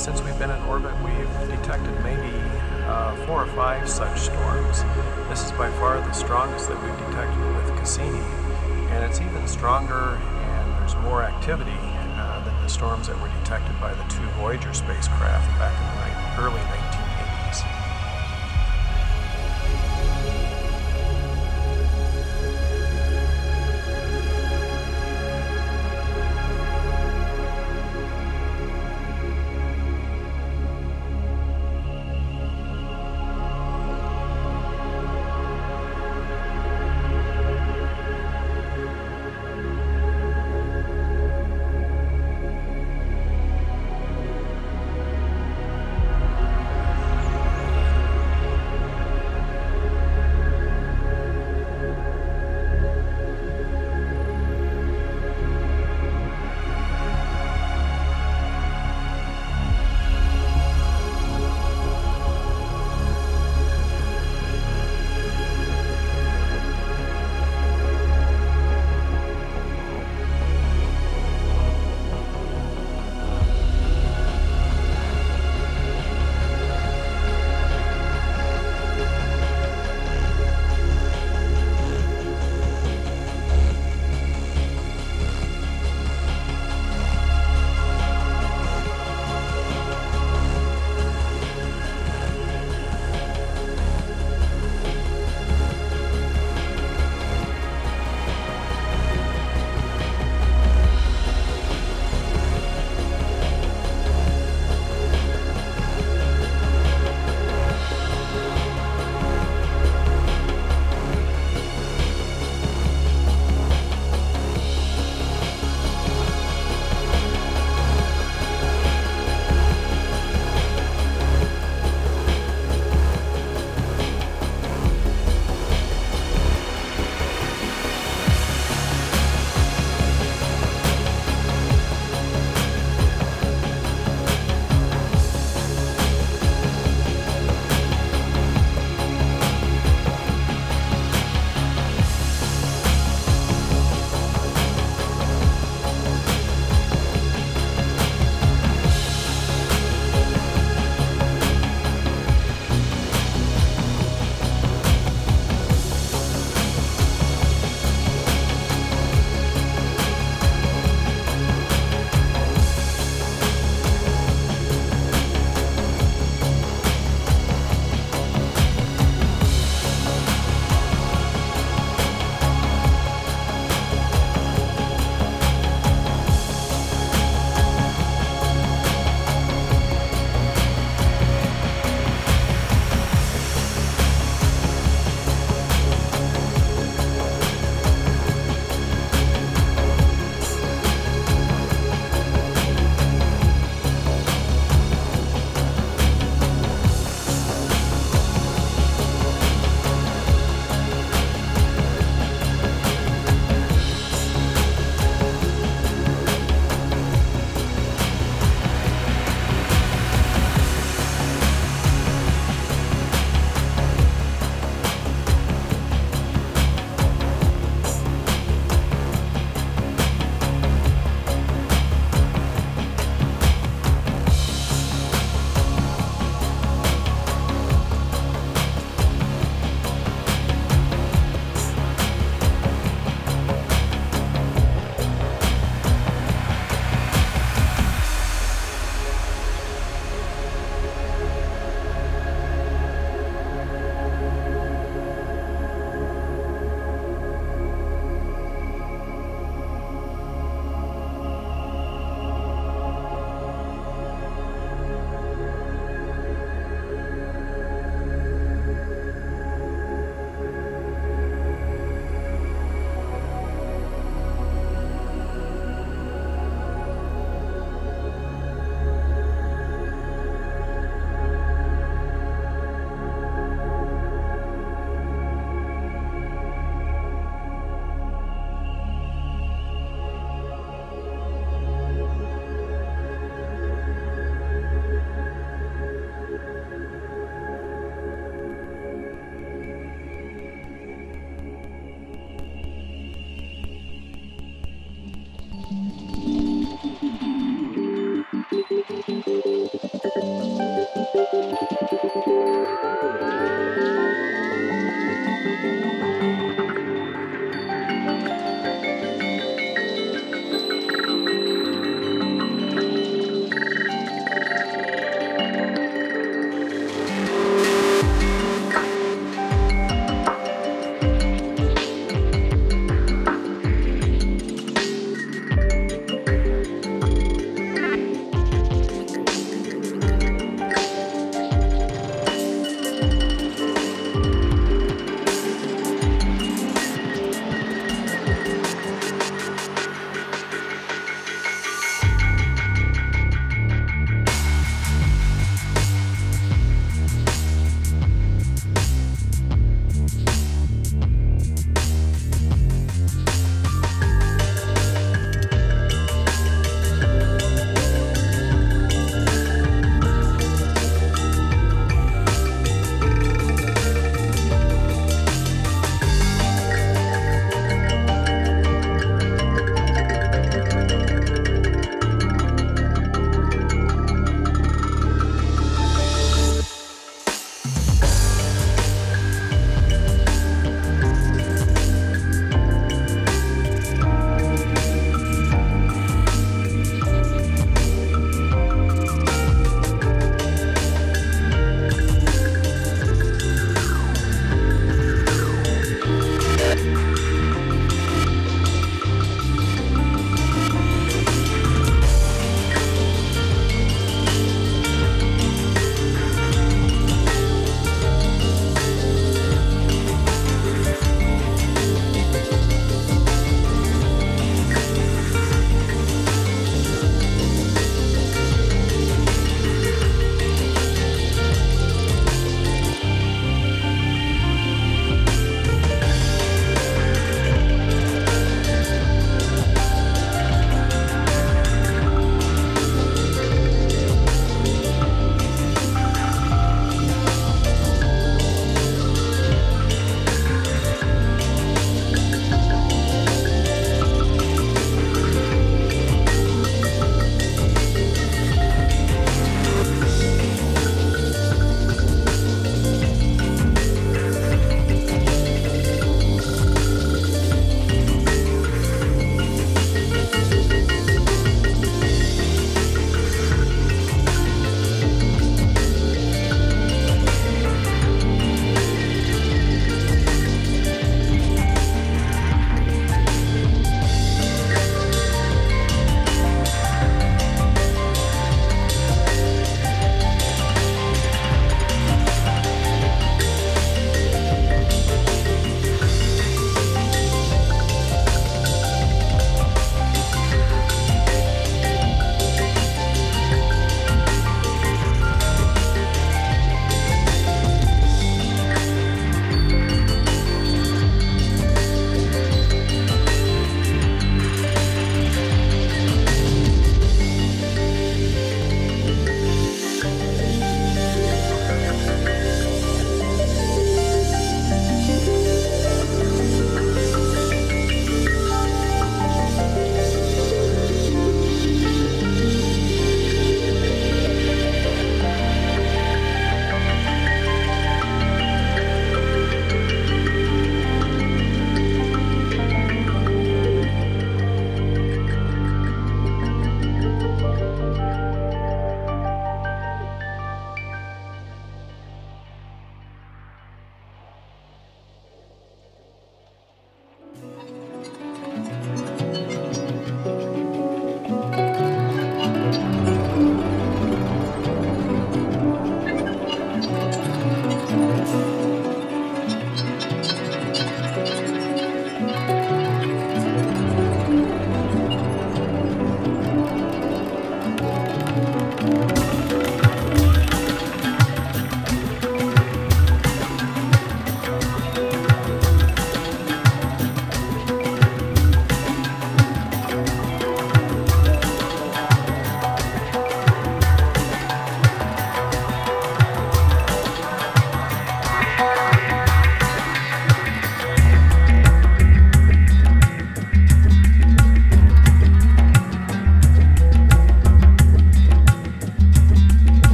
Since we've been in orbit, we've detected maybe uh, four or five such storms. This is by far the strongest that we've detected with Cassini, and it's even stronger and there's more activity uh, than the storms that were detected by the two Voyager spacecraft back in the early 1980s.